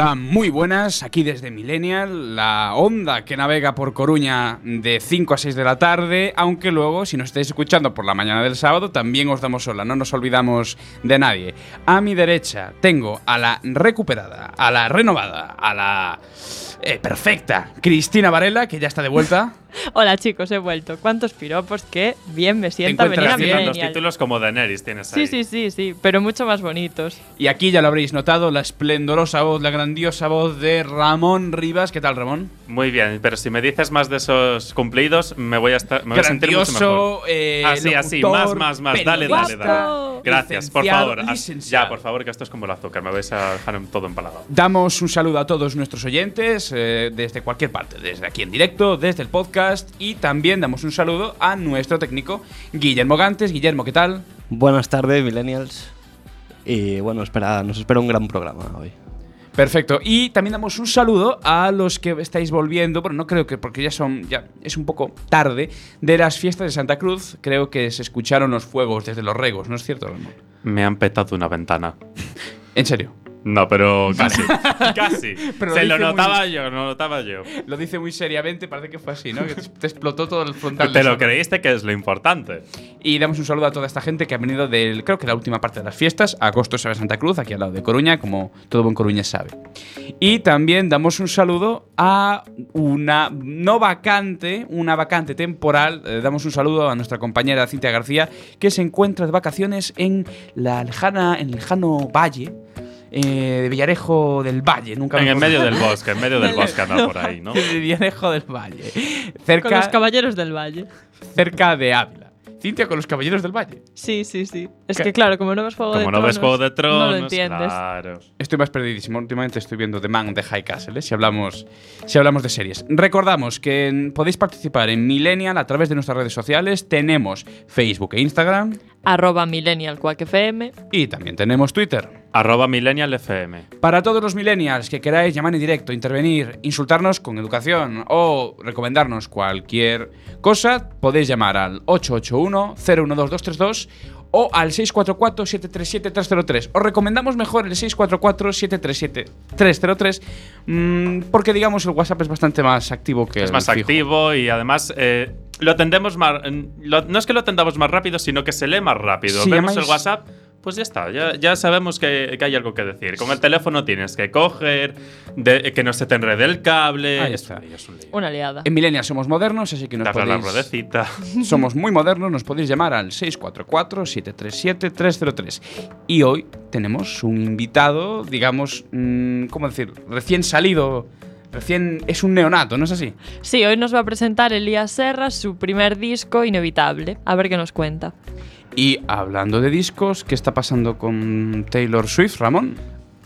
Muy buenas, aquí desde Millennial, la onda que navega por Coruña de 5 a 6 de la tarde, aunque luego, si nos estáis escuchando por la mañana del sábado, también os damos sola, no nos olvidamos de nadie. A mi derecha tengo a la recuperada, a la renovada, a la eh, perfecta Cristina Varela, que ya está de vuelta. Hola chicos, he vuelto. ¿Cuántos piropos? Que bien me sienta venir encuentras a bien los títulos como Daenerys tienes ahí. Sí, sí, sí, sí, pero mucho más bonitos. Y aquí ya lo habréis notado, la esplendorosa voz, la grandiosa voz de Ramón Rivas. ¿Qué tal, Ramón? Muy bien, pero si me dices más de esos cumplidos, me voy a, estar, me voy a sentir mucho mejor. Grandioso, eh, Así, así, locutor, más, más, más. Dale, dale, dale. Gracias, por favor. Ah, licenciado. Ya, por favor, que esto es como el azúcar, me vais a dejar todo empalagado. Damos un saludo a todos nuestros oyentes eh, desde cualquier parte, desde aquí en directo, desde el podcast y también damos un saludo a nuestro técnico Guillermo Gantes. Guillermo, ¿qué tal? Buenas tardes, Millennials. Y bueno, espera, nos espera un gran programa hoy. Perfecto. Y también damos un saludo a los que estáis volviendo, bueno, no creo que porque ya son ya es un poco tarde de las fiestas de Santa Cruz. Creo que se escucharon los fuegos desde los regos, ¿no es cierto, Ramón? Me han petado una ventana. En serio. No, pero casi. casi. Pero Se lo lo dice muy- notaba yo, lo notaba yo. Lo dice muy seriamente, parece que fue así, ¿no? Que te explotó todo el frontal. Te lo creíste que es lo importante. Y damos un saludo a toda esta gente que ha venido del, creo que la última parte de las fiestas, agosto sabe Santa Cruz, aquí al lado de Coruña, como todo buen coruñés sabe. Y también damos un saludo a una no vacante, una vacante temporal. Eh, damos un saludo a nuestra compañera Cintia García, que se encuentra de vacaciones en la lejana, en el lejano valle. Eh, de Villarejo del Valle, nunca En el medio del bosque, en medio del bosque anda por ahí, ¿no? de Villarejo del Valle, Con los cerca, caballeros del valle. cerca de Ávila. Cintia con los Caballeros del Valle. Sí, sí, sí. Es ¿Qué? que claro, como no ves Juego de Como no Tronos, ves Juego de Tronos, no lo entiendes. claro. Estoy más perdidísimo. Últimamente estoy viendo The Man de High Castle, ¿eh? si, hablamos, si hablamos de series. Recordamos que en- podéis participar en Millennial a través de nuestras redes sociales. Tenemos Facebook e Instagram. Arroba Millennial Quack FM. Y también tenemos Twitter. Arroba Millennial FM. Para todos los millennials que queráis llamar en directo, intervenir, insultarnos con educación o recomendarnos cualquier cosa, podéis llamar al 881-012-232 o al 644-737-303. Os recomendamos mejor el 644-737-303 mm, porque, digamos, el WhatsApp es bastante más activo que Es el más fijo. activo y además eh, lo atendemos más. lo- no es que lo atendamos más rápido, sino que se lee más rápido. Vemos el WhatsApp, pues ya está. Ya, ya sabemos que, que hay algo que decir. Con el teléfono tienes que coger, de- que no se te enrede el cable. Ahí Es está. un lío, es un lío. Una liada. En Millennial somos modernos, así que nos Darle a la podéis... ruedecita. Somos muy modernos, nos podéis llamar al 644-737-303. Y hoy tenemos un invitado, digamos, mm, ¿cómo decir? Recién salido, recién es un neonato, ¿no es así? Sí, hoy nos va a presentar Elías Serra su primer disco, Inevitable. A ver qué nos cuenta. Y hablando de discos, ¿qué está pasando con Taylor Swift, Ramón?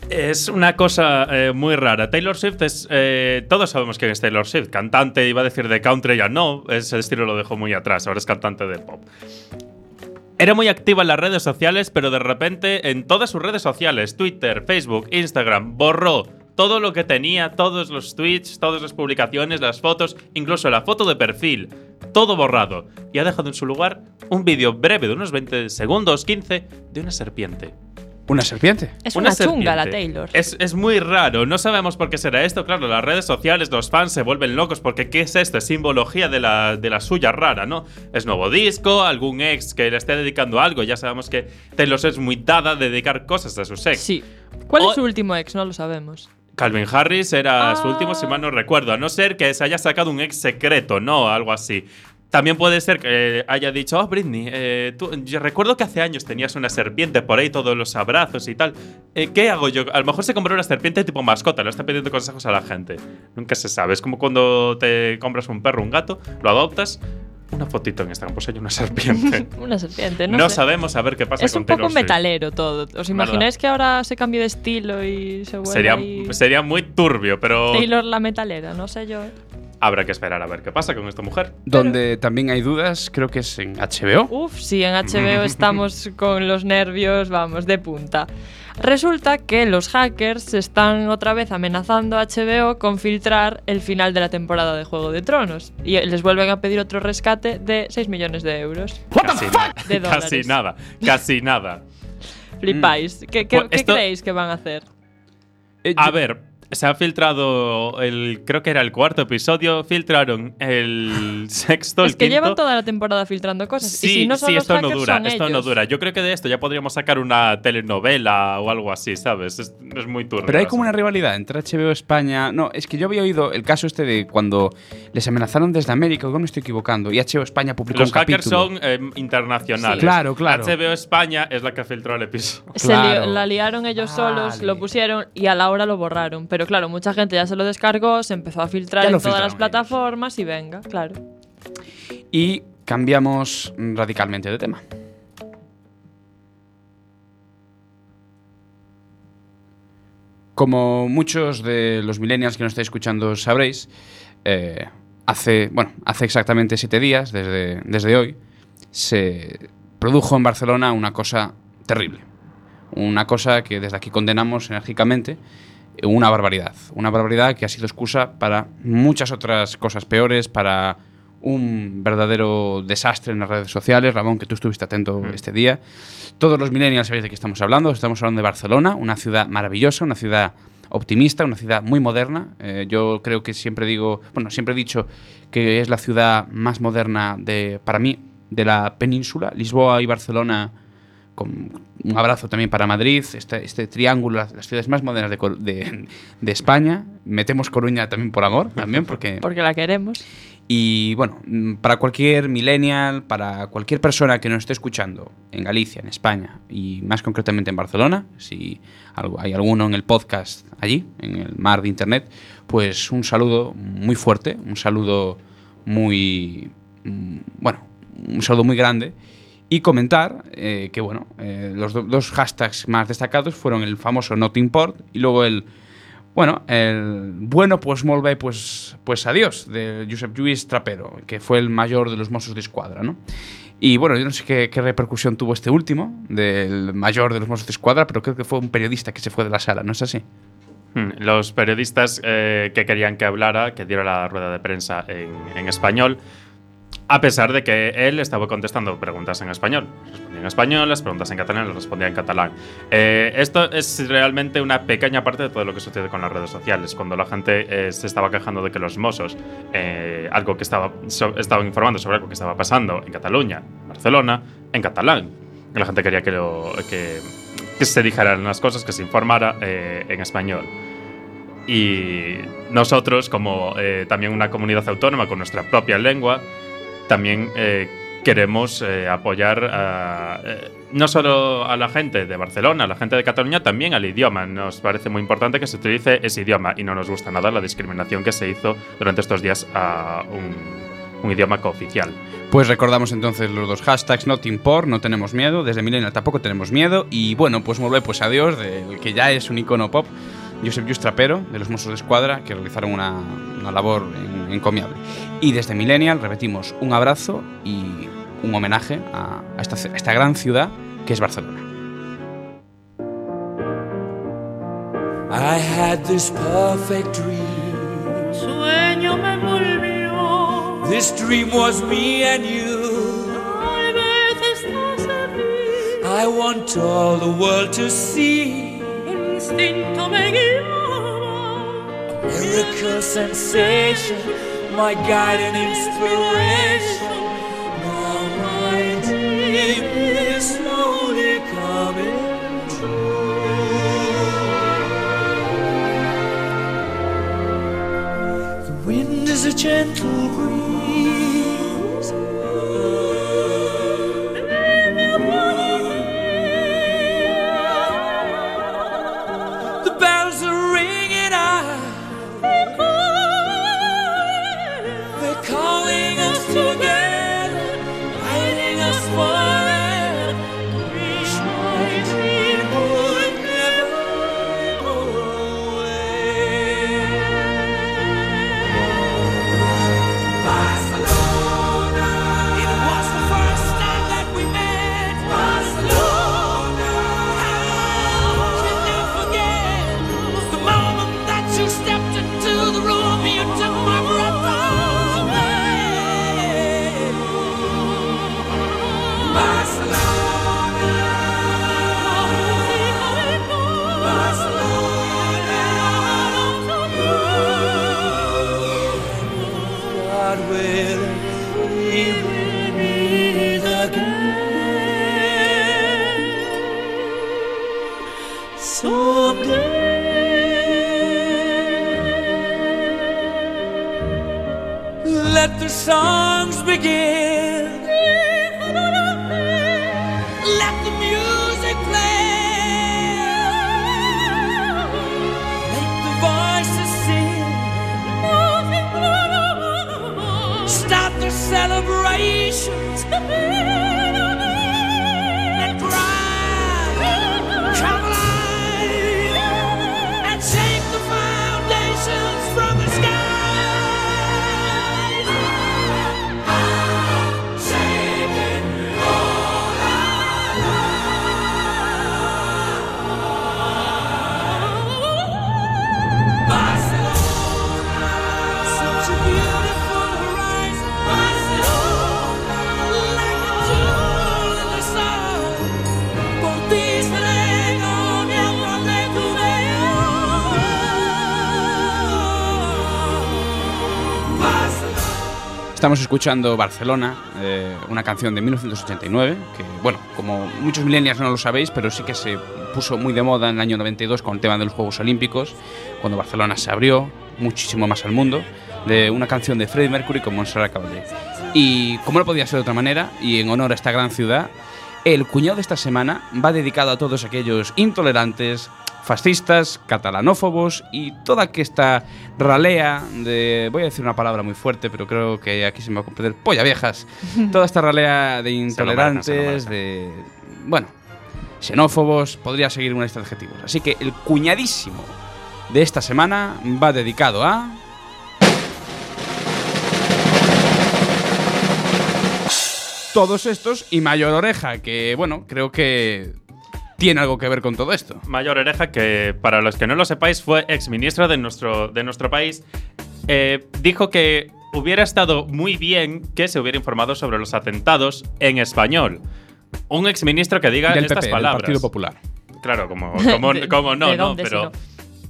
Es una cosa eh, muy rara. Taylor Swift es. eh, todos sabemos quién es Taylor Swift. Cantante, iba a decir de country, ya no. Ese estilo lo dejó muy atrás. Ahora es cantante de pop. Era muy activa en las redes sociales, pero de repente en todas sus redes sociales, Twitter, Facebook, Instagram, borró todo lo que tenía, todos los tweets, todas las publicaciones, las fotos, incluso la foto de perfil, todo borrado. Y ha dejado en su lugar un vídeo breve de unos 20 segundos, 15, de una serpiente. ¿Una serpiente? Es una, chunga serpiente. la Taylor. Es, es muy raro, no sabemos por qué será esto. Claro, las redes sociales, los fans se vuelven locos porque ¿qué es esto? Es simbología de la, de la suya rara, ¿no? Es nuevo disco, algún ex que le esté dedicando algo. Ya sabemos que Taylor es muy dada a dedicar cosas a sus ex. Sí. ¿Cuál O- es su último ex? No lo sabemos. Calvin Harris era su Ah. último, si mal no recuerdo, a no ser que se haya sacado un ex secreto, ¿no? Algo así. También puede ser que haya dicho, oh, Britney, eh, tú- yo recuerdo que hace años tenías una serpiente por ahí, todos los abrazos y tal. Eh, ¿Qué hago yo? A lo mejor se compró una serpiente tipo mascota, le está pidiendo consejos a la gente. Nunca se sabe. Es como cuando te compras un perro, un gato, lo adoptas, una fotito en Instagram, pues hay una serpiente. Una serpiente, no, no sé. sabemos a ver qué pasa Es con un poco metalero todo. ¿Os imagináis que ahora se cambie de estilo y se vuelve Sería, ahí sería muy turbio, pero Taylor la metalera? No sé yo. ¿eh? Habrá que esperar a ver qué pasa con esta mujer. Donde también hay dudas, creo que es en HBO. Uf, sí, en HBO estamos con los nervios, vamos, de punta. Resulta que los hackers están otra vez amenazando a HBO con filtrar el final de la temporada de Juego de Tronos y les vuelven a pedir otro rescate de 6 millones de euros. Casi, De dólares. casi nada, casi nada. Flipáis. ¿Qué, qué- Pues qué esto- creéis que van a hacer? Eh, A yo- ver, se ha filtrado el. Creo que era el cuarto episodio. Filtraron el sexto, el es que quinto. llevan toda la temporada filtrando cosas. Sí, y si no son sí, los esto no dura, son esto no dura. Yo creo que de esto ya podríamos sacar una telenovela o algo así, ¿sabes? Es, es muy turbio. Pero hay como una rivalidad entre HBO España. No, es que yo había oído el caso este de cuando les amenazaron desde América, o me estoy equivocando, y HBO España publicó Los un hackers capítulo. son eh, internacionales. Sí. Claro, claro. HBO España es la que filtró el episodio. Se li- la liaron ellos solos, Vale. lo pusieron y a la hora lo borraron. Pero claro, mucha gente ya se lo descargó, se empezó a filtrar en todas las filtraron plataformas y venga, claro. Y cambiamos radicalmente de tema. Como muchos de los millennials que nos estáis escuchando sabréis, eh, hace, bueno, hace exactamente siete días, desde, desde hoy, se produjo en Barcelona una cosa terrible. Una cosa que desde aquí condenamos enérgicamente, una barbaridad. Una barbaridad que ha sido excusa para muchas otras cosas peores, para un verdadero desastre en las redes sociales. Ramón, que tú estuviste atento este día. Todos los millennials sabéis de qué estamos hablando. Estamos hablando de Barcelona, una ciudad maravillosa, una ciudad optimista, una ciudad muy moderna. Eh, yo creo que siempre digo, bueno, siempre he dicho que es la ciudad más moderna de, para mí, de la península. Lisboa y Barcelona con un abrazo también para Madrid, este, este triángulo, las, las ciudades más modernas de, de- de España. Metemos Coruña también por amor, también porque... Porque la queremos. Y bueno, para cualquier millennial, para cualquier persona que nos esté escuchando en Galicia, en España y más concretamente en Barcelona, si hay alguno en el podcast allí, en el mar de internet, pues un saludo muy fuerte, un saludo muy, mm, bueno, un saludo muy grande. Y comentar eh, que, bueno, eh, los do- dos hashtags más destacados fueron el famoso Not Import y luego el, bueno, el bueno, pues molt bé, pues, pues adiós, de Josep Lluís Trapero, que fue el mayor de los Mossos de Escuadra, ¿no? Y bueno, yo no sé qué, repercusión tuvo este último, del mayor de los Mossos de Escuadra, pero creo que fue un periodista que se fue de la sala, ¿no es así? Hmm, Los periodistas eh, que querían que hablara, que diera la rueda de prensa en, en español, a pesar de que él estaba contestando preguntas en español. Respondía en español, las preguntas en catalán, las respondía en catalán. Eh, esto es realmente una pequeña parte de todo lo que sucede con las redes sociales. Cuando la gente eh, se estaba quejando de que los Mossos, eh, algo que estaba, estaban informando sobre algo que estaba pasando en Cataluña, Barcelona, en catalán. La gente quería que, que, se dijeran las cosas, que se informara en español. Y nosotros, como también una comunidad autónoma con nuestra propia lengua, también eh, queremos eh, apoyar eh, no solo a la gente de Barcelona, a la gente de Cataluña, también al idioma. Nos parece muy importante que se utilice ese idioma y no nos gusta nada la discriminación que se hizo durante estos días a un, un idioma cooficial. Pues recordamos entonces los dos hashtags, Import, no tenemos miedo, desde Millennial tampoco tenemos miedo, y bueno, pues bé, pues adiós, del que ya es un icono pop, Josep Lluís Trapero, de los Mossos de Escuadra, que realizaron una, una labor en- encomiable. Y desde Millennial repetimos un abrazo y un homenaje a, a esta, a esta gran ciudad que es Barcelona. I had this perfect dream. Sueño me volvió. This dream was me and you. Tal vez estás aquí. I want all the world to see. Instinto me guiaba. Miracle sensation, my guide and inspiration. Now my dream is slowly coming true. The wind is a gentle begin. Let the music play. Let the voices sing. Start the celebrations. Estamos escuchando Barcelona, eh, una canción de 1989, que, bueno, como muchos millennials no lo sabéis, pero sí que se puso muy de moda en el año 92 con el tema de los Juegos Olímpicos, cuando Barcelona se abrió muchísimo más al mundo, de una canción de Freddie Mercury con Montserrat Caballé. Y como no podía ser de otra manera, y en honor a esta gran ciudad, el cuñado de esta semana va dedicado a todos aquellos intolerantes, fascistas, catalanófobos y toda aquesta ralea de, voy a decir una palabra muy fuerte, pero creo que aquí se me va a comprender, polla viejas, toda esta ralea de intolerantes, se lo merecen. de, bueno, xenófobos, podría seguir una lista de adjetivos. Así que el cuñadísimo de esta semana va dedicado a... Todos estos y Mayor Oreja, que bueno, creo que tiene algo que ver con todo esto. Mayor Oreja, que para los que no lo sepáis, fue exministro de nuestro, de nuestro país, eh, dijo que hubiera estado muy bien que se hubiera informado sobre los atentados en español. Un exministro que diga Del estas PP, del palabras. Partido Popular. Claro, como, como, ¿De- como no, no, pero?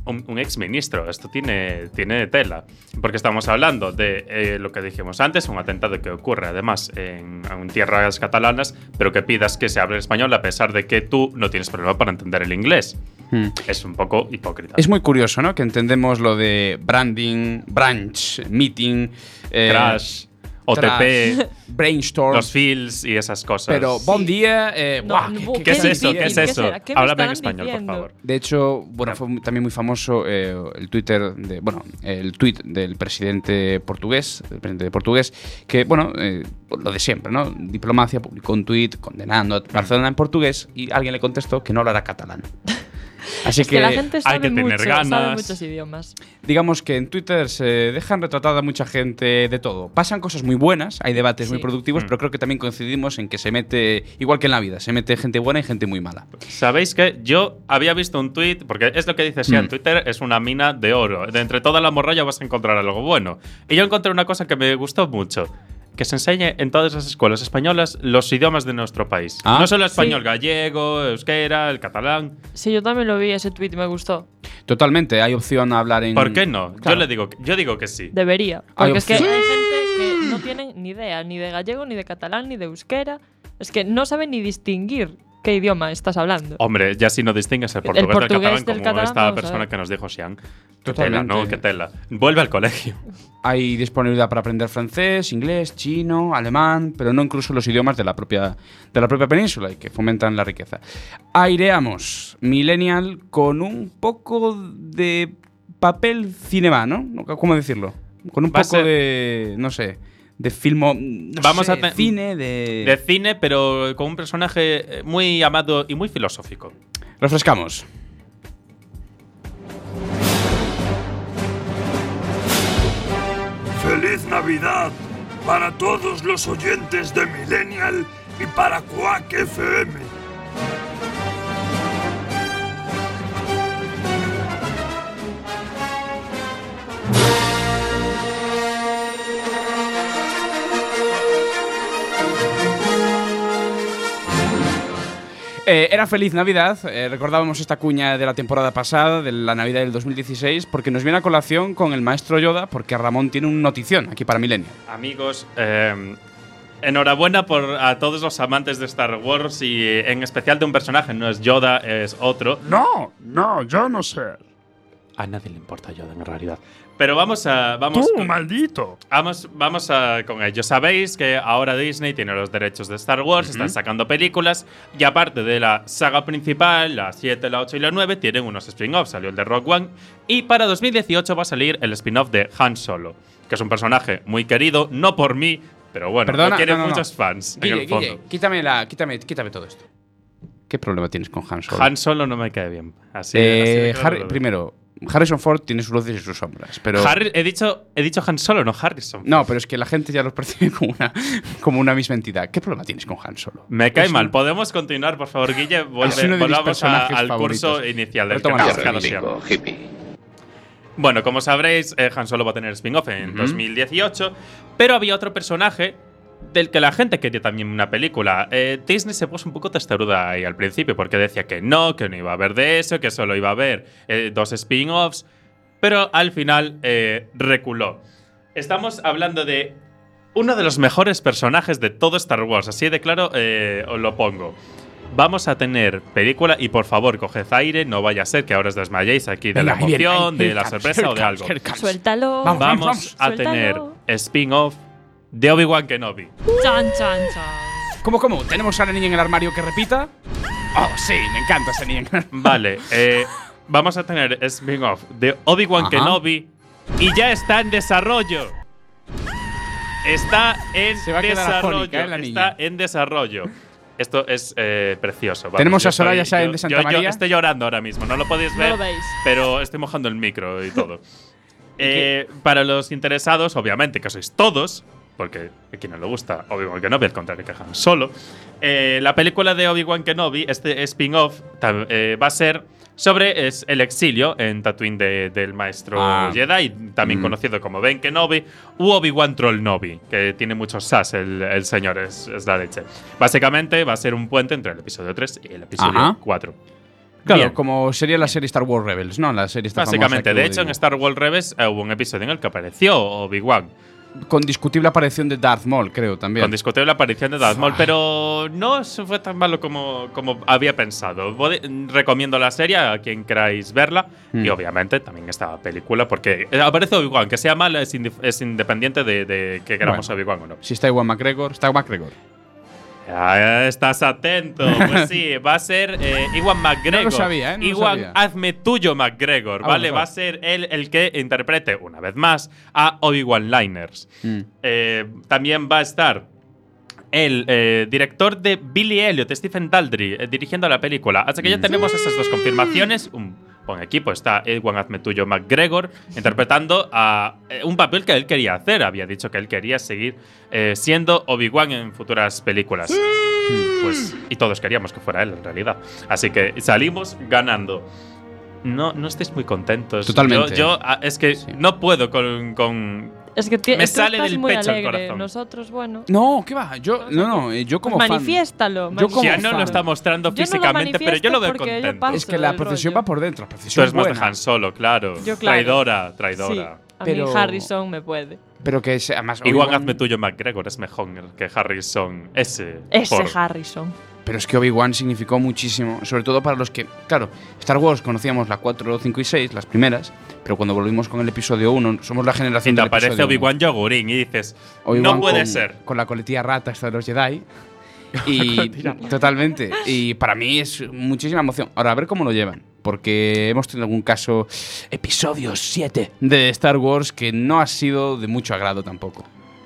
Un, un exministro, esto tiene, tiene tela. Porque estamos hablando de eh, lo que dijimos antes, un atentado que ocurre además en, en tierras catalanas, pero que pidas que se hable español a pesar de que tú no tienes problema para entender el inglés. Hmm. Es un poco hipócrita. Es muy curioso, ¿no? Que entendemos lo de branding, branch, meeting, eh, Crash, OTP, brainstorm. los feels y esas cosas. pero bon día, eh, No, buah, no, qué- qué- ¿Qué es eso? ¿Qué es ¿Qué eso? ¿Qué me Háblame en español, diciendo? por favor. De hecho, bueno, fue también muy famoso eh, el Twitter de, bueno, el tweet del presidente portugués, el presidente portugués, que bueno, eh, lo de siempre, ¿no? Diplomacia publicó un tweet condenando a Barcelona en portugués y alguien le contestó que no hablará catalán. Así Es que, la gente sabe, que tener mucho, sabe ganas. muchos idiomas. digamos que en Twitter se dejan retratada mucha gente de todo. Pasan cosas muy buenas, hay debates muy Sí. productivos, Mm. pero creo que también coincidimos en que se mete, igual que en la vida, se mete gente buena y gente muy mala. ¿Sabéis que yo había visto un tweet? Porque es lo que dice Sian, Mm. Twitter es una mina de oro. De entre toda la morralla vas a encontrar algo bueno. Y yo encontré una cosa que me gustó mucho. Que se enseñe en todas las escuelas españolas los idiomas de nuestro país. Ah. no solo español, Sí. gallego, euskera, el catalán. Sí, yo también lo vi ese tweet y me gustó. Totalmente, hay opción a hablar en... ¿Por qué no? Yo, Claro. le digo, yo digo que sí. Debería. Porque es que hay gente que no tienen ni idea ni de gallego, ni de catalán, ni de euskera. Es que no saben ni distinguir qué idioma estás hablando. Hombre, ya si no distingues el El portugués, del portugués catalán, del como catalán, esta persona que nos dijo Sian. Qué tela. ¿no? Qué tela. Vuelve al colegio. Hay disponibilidad para aprender francés, inglés, chino, alemán, pero no incluso los idiomas de la propia, de la propia península y que fomentan la riqueza. Aireamos Millennial con un poco de papel cinema, ¿no? ¿Cómo decirlo? Con un Va poco de, no sé, de filmo, no Vamos sé, a cine, de... De cine, pero con un personaje muy amado y muy filosófico. Refrescamos. ¡Feliz Navidad para todos los oyentes de Millennial y para Quack FM! Eh, era feliz Navidad, eh, recordábamos esta cuña de la temporada pasada, de la Navidad del 2016, porque nos viene a colación con el maestro Yoda, porque Ramón tiene un notición aquí para Millennial. Amigos, eh, enhorabuena por a todos los amantes de Star Wars y eh, en especial de un personaje, no es Yoda, es otro. No, no, yo no sé. A nadie le importa Yoda en realidad. Pero vamos a. Vamos ¡Tú, con- maldito! Vamos, vamos a, con ello. Sabéis que ahora Disney tiene los derechos de Star Wars, están sacando películas y aparte de la saga principal, la 7, la 8 y la 9, tienen unos spin-offs. Salió el de Rock One y para 2018 va a salir el spin-off de Han Solo, que es un personaje muy querido, no por mí, pero bueno, Perdona, no, no, no. muchos fans en el fondo. Guille, quítame, la, quítame, quítame todo esto. ¿Qué problema tienes con Han Solo? Han Solo no me cae bien. Así, Eh, así Harry- primero, Harrison Ford tiene sus luces y sus sombras, pero Harry- he, dicho, he dicho Han Solo, no Harrison. no, pero es que la gente ya los percibe como una, como una misma entidad. ¿Qué problema tienes con Han Solo? Me cae Es mal. un- ¿Podemos continuar, por favor, Guille? Volve- Es uno de mis volvamos a- al favoritos. curso inicial del hippie. Bueno, como sabréis, eh, Han Solo va a tener spin-off en Ujú. 2018, pero había otro personaje del que la gente quería también una película. Eh, Disney se puso un poco testaruda ahí al principio porque decía que no, que no iba a haber de eso, que solo iba a haber eh, dos spin-offs, pero al final eh, reculó. Estamos hablando de uno de los mejores personajes de todo Star Wars, así de claro eh, os lo pongo. Vamos a tener película y por favor coged aire, no vaya a ser que ahora os desmayéis aquí de Venga, la emoción, ahí, de la sorpresa o de algo. Suéltalo. Vamos, Vamos vamos, a suéltalo. tener spin-off de Obi-Wan Kenobi. Chan, chan, chan. ¿Cómo, cómo? ¿Tenemos a la niña en el armario que repita? Oh, sí, me encanta esa niña en el armario. Vale, eh, vamos a tener spin-off de Obi-Wan. Kenobi y ya está en desarrollo. Está en Se va a quedar desarrollo. ¿eh, la está en desarrollo. Esto es eh, precioso. vamos, Tenemos a Soraya estoy- Sáenz yo- de Santa yo- yo María. estoy llorando ahora mismo, no lo podéis No ver. lo veis. pero estoy mojando el micro y todo. Eh, para los interesados, obviamente, que sois todos, porque a quien no le gusta Obi-Wan Kenobi, al contrario que Han Solo, eh, la película de Obi-Wan Kenobi, este spin-off, eh, va a ser sobre es el exilio en Tatooine de- del maestro Ah. Jedi, también Mm. conocido como Ben Kenobi, u Obi-Wan Troll Nobi, que tiene muchos sas el, el señor, es, es la leche. Básicamente va a ser un puente entre el episodio 3 y el episodio Ajá. 4. Claro, Bien. como sería la serie Star Wars Rebels, ¿no? La serie Básicamente, de hecho, en Star Wars Rebels eh, hubo un episodio en el que apareció Obi-Wan. Con discutible aparición de Darth Maul, creo, también. Con discutible aparición de Darth Maul, pero no fue tan malo como, como había pensado. Recomiendo la serie a quien queráis verla. Mm. Y obviamente también esta película, porque eh, aparece Obi-Wan. Que sea mala es, es independiente de, de que queramos Bueno. Obi-Wan o no. Si está Iwan McGregor, está McGregor. Ah, estás atento. Pues sí, va a ser eh, Iwan McGregor. No lo sabía, ¿eh? No lo Iwan, sabía. hazme tuyo, McGregor. Ah, ¿Vale? bueno, Va a ser él el que interprete, una vez más, a Obi-Wan Liners. Mm. Eh, también va a estar el eh, director de Billy Elliot, Stephen Daldry, eh, dirigiendo la película. Así que ya Mm. tenemos esas dos confirmaciones. Un buen equipo. Está Edwin Azmetuyo McGregor interpretando a eh, un papel que él quería hacer. Había dicho que él quería seguir eh, siendo Obi-Wan en futuras películas. Pues, y todos queríamos que fuera él, en realidad. Así que salimos ganando. No, no estéis muy contentos. Totalmente. Yo, yo, ah, es que Sí. no puedo con, con Es que Me tú sale estás del muy pecho el corazón. Nosotros, bueno. No, ¿qué va? Yo, no, no, eh, yo como Pues fan. manifiéstalo. Yo como Ya no fan. lo está mostrando Yo no lo físicamente, pero yo lo veo contento. Es que la procesión rollo. va por dentro. La Tú procesión eres más de buena. Han Solo, claro. Yo, claro. Traidora, Sí, traidora. a Pero- mí Harrison me puede. Pero que sea más. Igual hazme tuyo McGregor, es mejor que Harrison. Ese. Ese por- Harrison. Pero es que Obi-Wan significó muchísimo, sobre todo para los que, claro, Star Wars conocíamos la 4, 5 y 6, las primeras, pero cuando volvimos con el episodio 1, somos la Y generación te del aparece Obi-Wan Yogurín y dices, 1. Obi-Wan no puede con- ser. Con la coletilla rata esta de los Jedi. Y totalmente. Y para mí es muchísima emoción. Ahora, a ver cómo lo llevan. Porque hemos tenido algún caso, episodio 7 de Star Wars, que no ha sido de mucho agrado tampoco.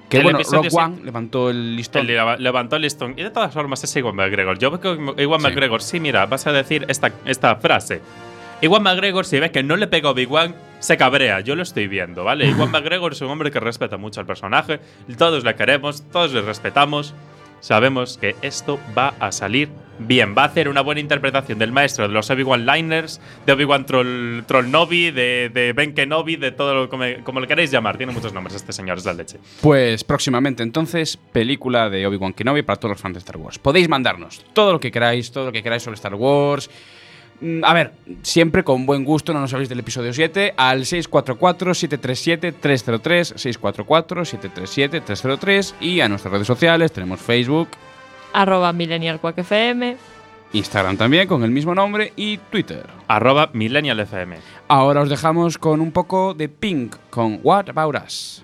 Que El bueno, Rock One 7 levantó el listón. Levantó el listón. Y de todas formas es Iwan McGregor. Yo veo que Iwan Sí. McGregor, sí, mira, vas a decir esta, esta frase. Iwan McGregor, si ve que no le pega a Obi-Wan, se cabrea. Yo lo estoy viendo, ¿vale? Iwan McGregor es un hombre que respeta mucho al personaje. Todos le queremos, todos le respetamos. Sabemos que esto va a salir bien. Va a hacer una buena interpretación del maestro de los Obi-Wan Liners, de Obi-Wan Troll, Troll Novi, de, Ben Kenobi, de todo lo como, como le queréis llamar. Tiene muchos nombres este señor, es la leche. Pues próximamente entonces, película de Obi-Wan Kenobi para todos los fans de Star Wars. Podéis mandarnos todo lo que queráis, todo lo que queráis sobre Star Wars. Mm, A ver, siempre con buen gusto, no nos habéis del episodio 7, al 644-737-303, 644-737-303 y a nuestras redes sociales, tenemos Facebook, Arroba Millennial Quack FM. Instagram también con el mismo nombre y Twitter. Arroba MillennialFM. Ahora os dejamos con un poco de Pink con What About Us.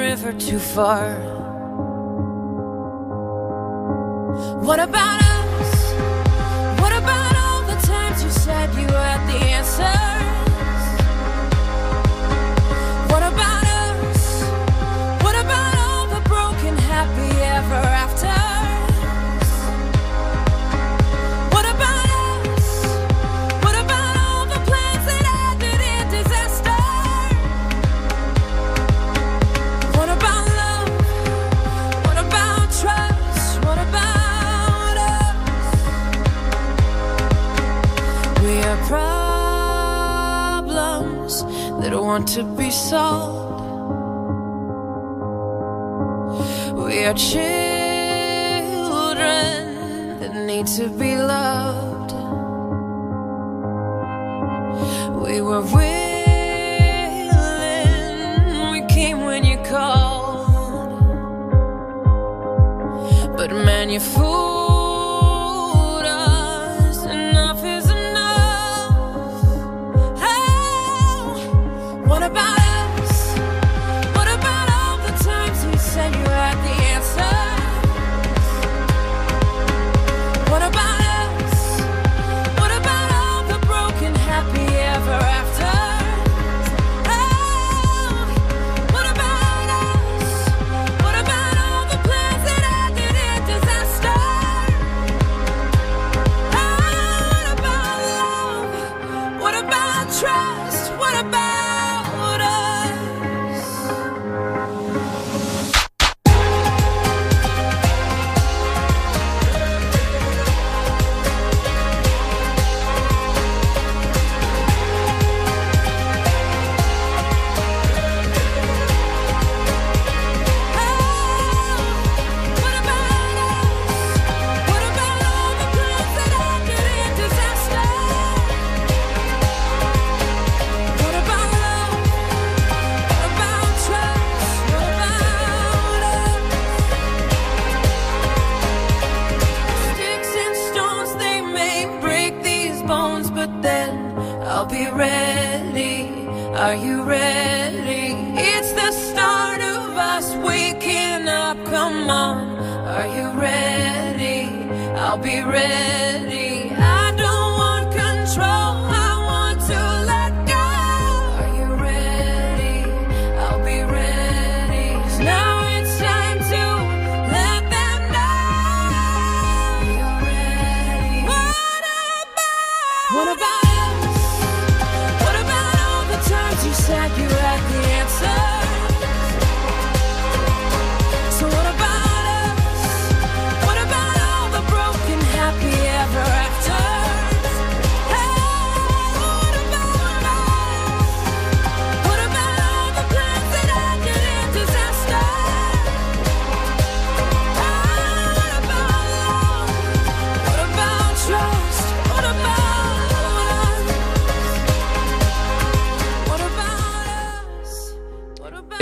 river too far. What about us? What about all the times you said you had the answers? Want to be sold. We are children that need to be loved. We were willing, we came when you called. But man, you fooled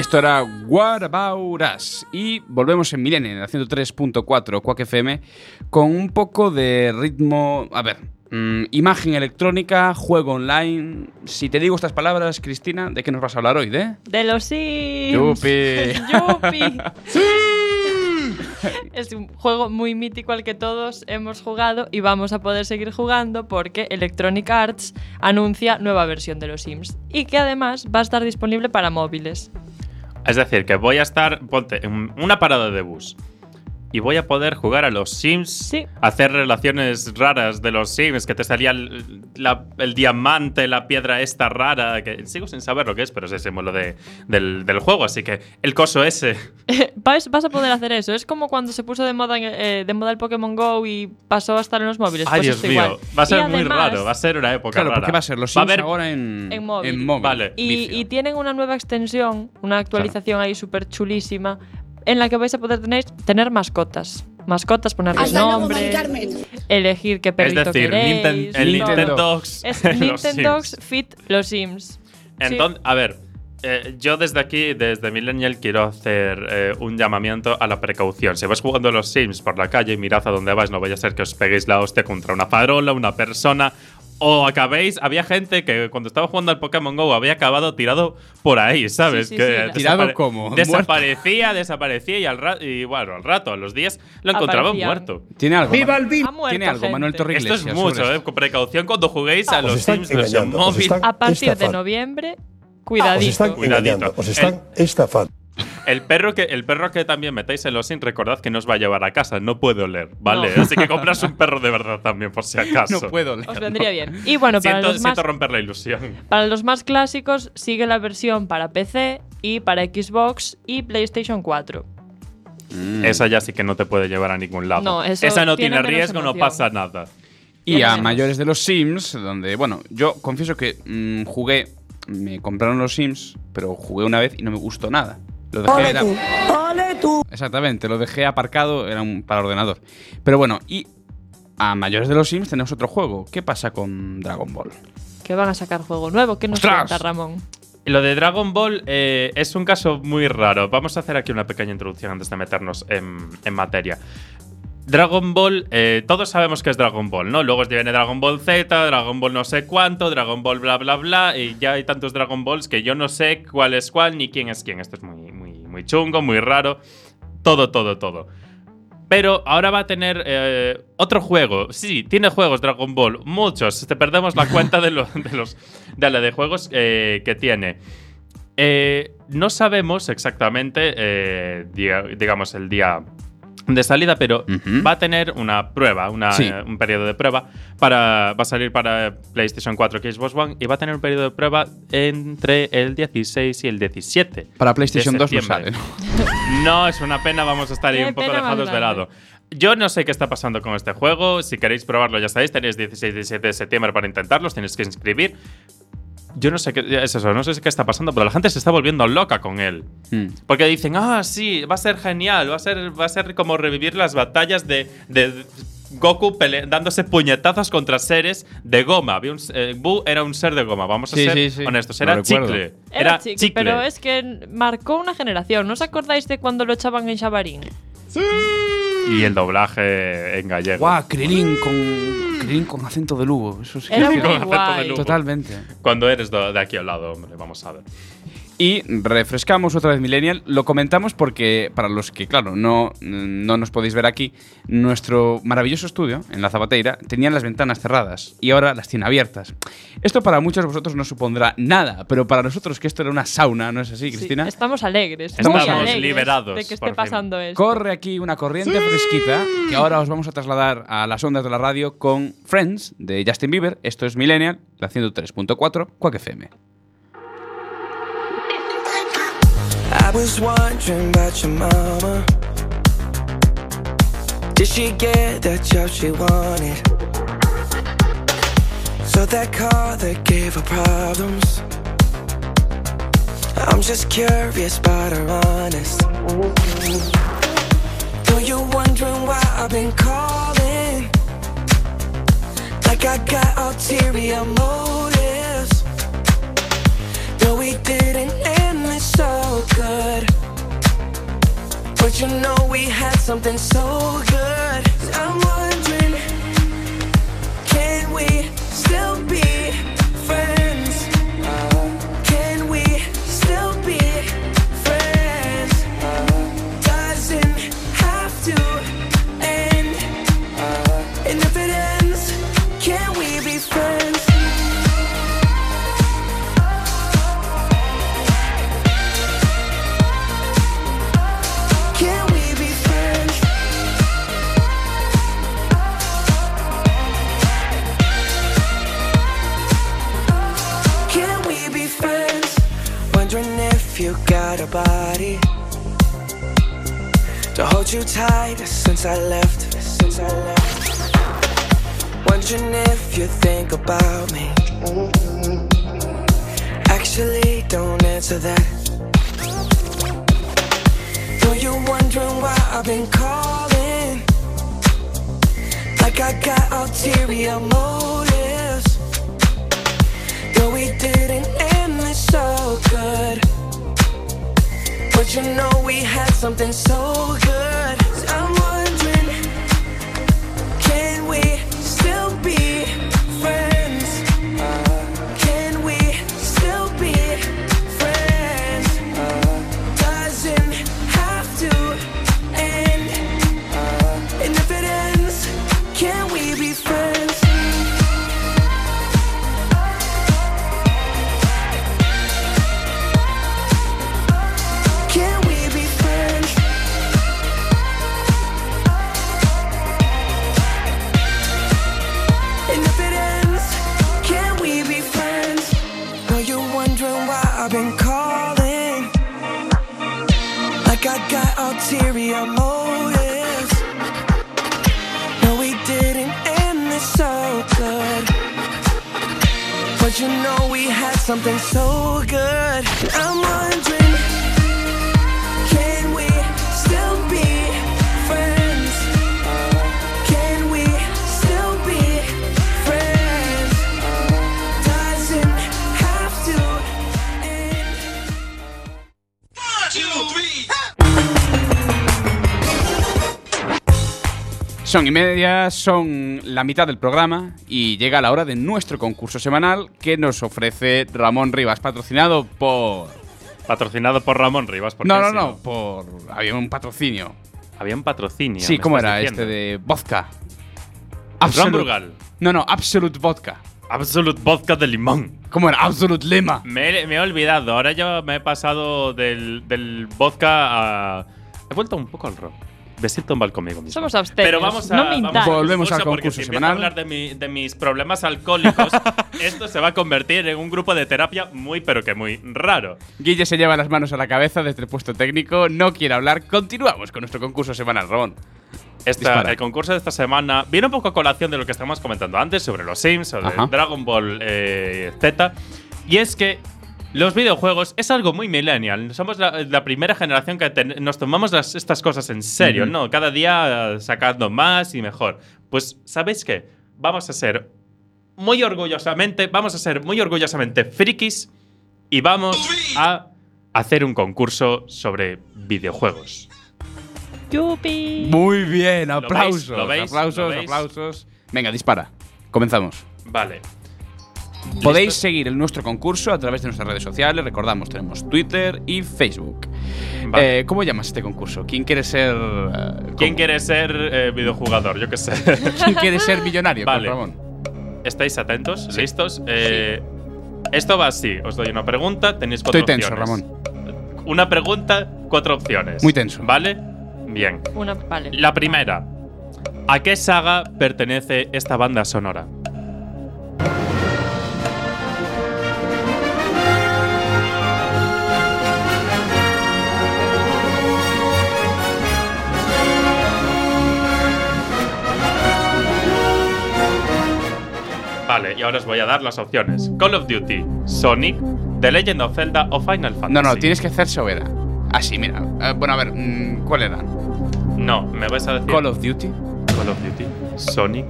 Esto era What About Us. Y volvemos en Millennium, en la 103.4 Quack FM, con un poco de ritmo. A ver, mm, imagen electrónica, juego online. Si te digo estas palabras, Cristina, ¿de qué nos vas a hablar hoy? ¿De? De los Sims. Yupi. Yupi. Es un juego muy mítico al que todos hemos jugado y vamos a poder seguir jugando porque Electronic Arts anuncia nueva versión de los Sims y que además va a estar disponible para móviles. Es decir, que voy a estar, ponte, en una parada de bus. Y voy a poder jugar a los Sims, Sí. hacer relaciones raras de los Sims, que te salía el, la- el diamante, la piedra esta rara, que sigo sin saber lo que es, pero es ese lo de, del, del juego, así que el coso ese. vas, vas a poder hacer eso. Es como cuando se puso de moda, en- eh, de moda el Pokémon Go y pasó a estar en los móviles. Ay, pues Dios mío, igual. va a ser Y muy además, raro, va a ser una época Claro, rara. porque va a ser los Va a Sims haber- ahora en, En móvil. Vale. Y, vicio. y tienen una nueva extensión, una actualización ahí súper chulísima, en la que vais a poder tener, tener mascotas. Mascotas, ponerles Hasta luego, nombre, Mari Carmen. elegir qué Es perrito decir, queréis. Ninten- el Nintendo. Es Sims. Fit los Sims. Entonces, a ver, eh, yo desde aquí, desde Millennial, quiero hacer eh, un llamamiento a la precaución. Si vais jugando a los Sims por la calle, mirad a dónde vais, no vaya a ser que os peguéis la hostia contra una farola, una persona. O acabéis, había gente que cuando estaba jugando al Pokémon Go había acabado tirado por ahí, ¿sabes? Sí, sí, que sí. ¿Tirado cómo? Desaparecía, desaparecía y al rato, y bueno, al rato, a los días, lo encontraba Aparecían. muerto. Tiene algo. ¡Viva el Tiene algo, gente. Manuel Torre Esto es mucho, ¿eh? Con precaución cuando juguéis a Os los Sims versión os móvil. A partir de noviembre, Os cuidadito. están Cuidadito. os están estafando. El perro, que, el perro que también metáis en los Sims, recordad que no os va a llevar a casa, no puede oler, ¿vale? No. Así que compras un perro de verdad también, por si acaso. No puedo leer. Os vendría bien. Y bueno, para Siento, los, más, siento romper la ilusión. para los más clásicos, sigue la versión para PC y para Xbox y PlayStation 4. Mm. Esa ya sí que no te puede llevar a ningún lado. No, eso Esa no tiene riesgo, no pasa nada. Y a mayores de los Sims, donde, bueno, yo confieso que mm, jugué, me compraron los Sims, pero jugué una vez y no me gustó nada. Lo dejé. era- Exactamente, lo dejé aparcado, era un, para ordenador. Pero bueno, y a mayores de los Sims tenemos otro juego. ¿Qué pasa con Dragon Ball? Que van a sacar juego nuevo. ¿Qué nos cuenta Ramón? Lo de Dragon Ball eh, es un caso muy raro. Vamos a hacer aquí una pequeña introducción antes de meternos en, en materia. Dragon Ball, eh, todos sabemos que es Dragon Ball, ¿no? Luego viene Dragon Ball Z, Dragon Ball no sé cuánto, Dragon Ball bla bla bla, y ya hay tantos Dragon Balls que yo no sé cuál es cuál ni quién es quién. Esto es muy, muy, muy chungo, muy raro. Todo, todo, todo. Pero ahora va a tener eh, otro juego. Sí, tiene juegos Dragon Ball, muchos. Te perdemos la cuenta de, lo- de los de la de juegos eh, que tiene. No sabemos exactamente, diga- digamos, el día de salida, pero va a tener una prueba, una, Sí. eh, un periodo de prueba. Para, va a salir para PlayStation 4 y Xbox One y va a tener un periodo de prueba entre el 16 y el 17. Para PlayStation de 2 no sale. ¿no? No, es una pena, vamos a estar ahí un poco dejados de lado. Yo no sé qué está pasando con este juego. Si queréis probarlo, ya sabéis, tenéis 16 y 17 de septiembre para intentarlos, tenéis que inscribir. Yo no sé qué es eso, no sé qué está pasando, pero la gente se está volviendo loca con él. Mm. Porque dicen, ah, sí, va a ser genial, va a ser, va a ser como revivir las batallas de, de Goku pele- dándose puñetazos contra seres de goma. Había un, eh, Buu era un ser de goma, vamos a Sí, ser sí, sí. honestos. Lo Era chicle. Era, chicle, pero es que marcó una generación. ¿No os acordáis de cuando lo echaban en Xabarín? Y el doblaje en gallego. Guau, Krilin con, Krilin con acento de Lugo. Eso sí que Era muy Con acento de guay. Lugo. Totalmente. Cuando eres de aquí al lado, hombre, vamos a ver. Y refrescamos otra vez Millennial. Lo comentamos porque, para los que, claro, no, no nos podéis ver aquí, nuestro maravilloso estudio en la Zapateira tenía las ventanas cerradas y ahora las tiene abiertas. Esto para muchos de vosotros no supondrá nada, pero para nosotros que esto era una sauna, ¿no es así, Sí, Cristina? estamos alegres. Estamos muy alegres liberados, de que esté pasando esto. Corre aquí una corriente fresquita que ahora os vamos a trasladar a las ondas de la radio con Friends de Justin Bieber. Esto es Millennial, la 103.4, Quack FM. I was wondering about your mama. Did she get the job she wanted? So that car that gave her problems. I'm just curious about her honest. Though you're wondering why I've been calling. Like I got ulterior motives. No, we so good. But you know we had something so good. Wondering, answer that. Know you're wondering why I've been calling. Like I got ulterior motives. Though we didn't end this so good. But you know we had something so good. Had something so good. I'm wondering, Son y media, son la mitad del programa y llega la hora de nuestro concurso semanal que nos ofrece Ramón Rivas, patrocinado por... Patrocinado por Ramón Rivas. ¿por No, no, no, por... Había un patrocinio. Había un patrocinio. Sí, ¿cómo era diciendo. este de vodka? Brugal. No, no, Absolute Vodka. Absolute Vodka de limón. ¿Cómo era? Absolute Lema. Me, he- me he olvidado. Ahora yo me he pasado del, del vodka a. He vuelto un poco al ron. Me siento mal conmigo mismo. Somos abstemios, Pero vamos a. no vamos al Volvemos al porque concurso si semanal. empiezo a hablar de, mi- de mis problemas alcohólicos, esto se va a convertir en un grupo de terapia muy, pero que muy raro. Guille se lleva las manos a la cabeza desde el puesto técnico, no quiere hablar. Continuamos con nuestro concurso semanal, Ramón. Esta- el concurso de esta semana viene un poco a colación de lo que estábamos comentando antes sobre los Sims Ajá. Dragon Ball eh, Z. Y es que los videojuegos es algo muy millennial. Somos la, la primera generación que ten- nos tomamos las- estas cosas en serio. ¿no? Cada día eh, sacando más y mejor. Pues, ¿sabéis qué? Vamos a ser muy orgullosamente, vamos a ser muy orgullosamente frikis y vamos a hacer un concurso sobre videojuegos. ¡Yupi! Muy bien, veis? aplausos. ¿Lo veis? Aplausos, ¿Lo veis? aplausos. Venga, dispara. Comenzamos. Vale. Podéis seguir el nuestro concurso a través de nuestras redes sociales. Recordamos, tenemos Twitter y Facebook. Vale. Eh, ¿Cómo llamas este concurso? ¿Quién quiere ser. eh, ¿Quién quiere ser eh, videojugador? Yo qué sé. ¿Quién quiere ser millonario? Vale. Ramón? ¿Estáis atentos? ¿Listos? Eh, Esto va así. Os doy una pregunta, tenéis cuatro Estoy tenso, opciones. Ramón. Una pregunta, cuatro opciones. Muy tenso. ¿Vale? Bien. Una, vale. La primera. ¿A qué saga pertenece esta banda sonora? Vale, y ahora os voy a dar las opciones. Call of Duty, Sonic, The Legend of Zelda o Final Fantasy. No, no, tienes que hacer sobera. Así, mira. Eh, bueno, a ver, mm, ¿cuál era? No, me vais a decir Call of Duty. Call of Duty, Sonic,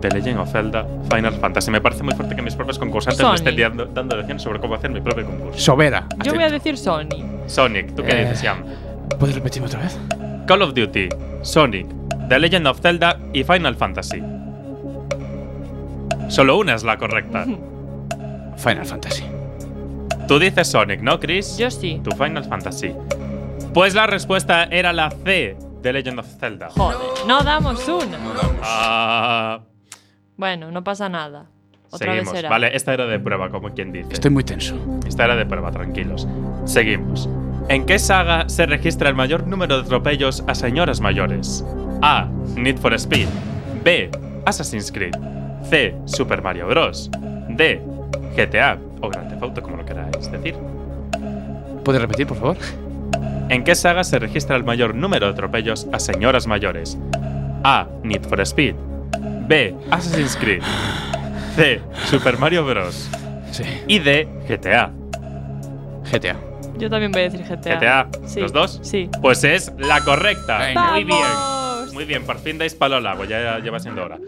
The Legend of Zelda, Final Fantasy. Me parece muy fuerte que mis propios concursantes me estén Sonic. dando, dando lecciones sobre cómo hacer mi propio concurso. Sobera. Yo voy a decir Sony. Sonic, ¿tú qué Eh. dices, Ian? ¿Puedes repetirme otra vez? Call of Duty, Sonic, The Legend of Zelda y Final Fantasy. Solo una es la correcta. Final Fantasy. Tú dices Sonic, ¿no, Chris? Yo sí. Tu Final Fantasy. Pues la respuesta era la C, The Legend of Zelda. Joder. No damos una. Ah, Bueno, no pasa nada. Otra seguimos. vez será. Vale, esta era de prueba, como quien dice. Estoy muy tenso. Esta era de prueba, tranquilos. Seguimos. ¿En qué saga se registra el mayor número de atropellos a señoras mayores? A. Need for Speed. B. Assassin's Creed. C. Super Mario Bros. D. GTA o Grand Theft Auto, como lo queráis decir. ¿Puedes repetir, por favor? ¿En qué saga se registra el mayor número de atropellos a señoras mayores? A. Need for Speed. B. Assassin's Creed. C. Super Mario Bros. Sí. Y D. GTA. GTA. Yo también voy a decir GTA. GTA. Sí. ¿Los dos? Sí. Pues es la correcta. Venga. Muy bien. Muy bien, por fin dais palo al agua, ya lleva siendo hora.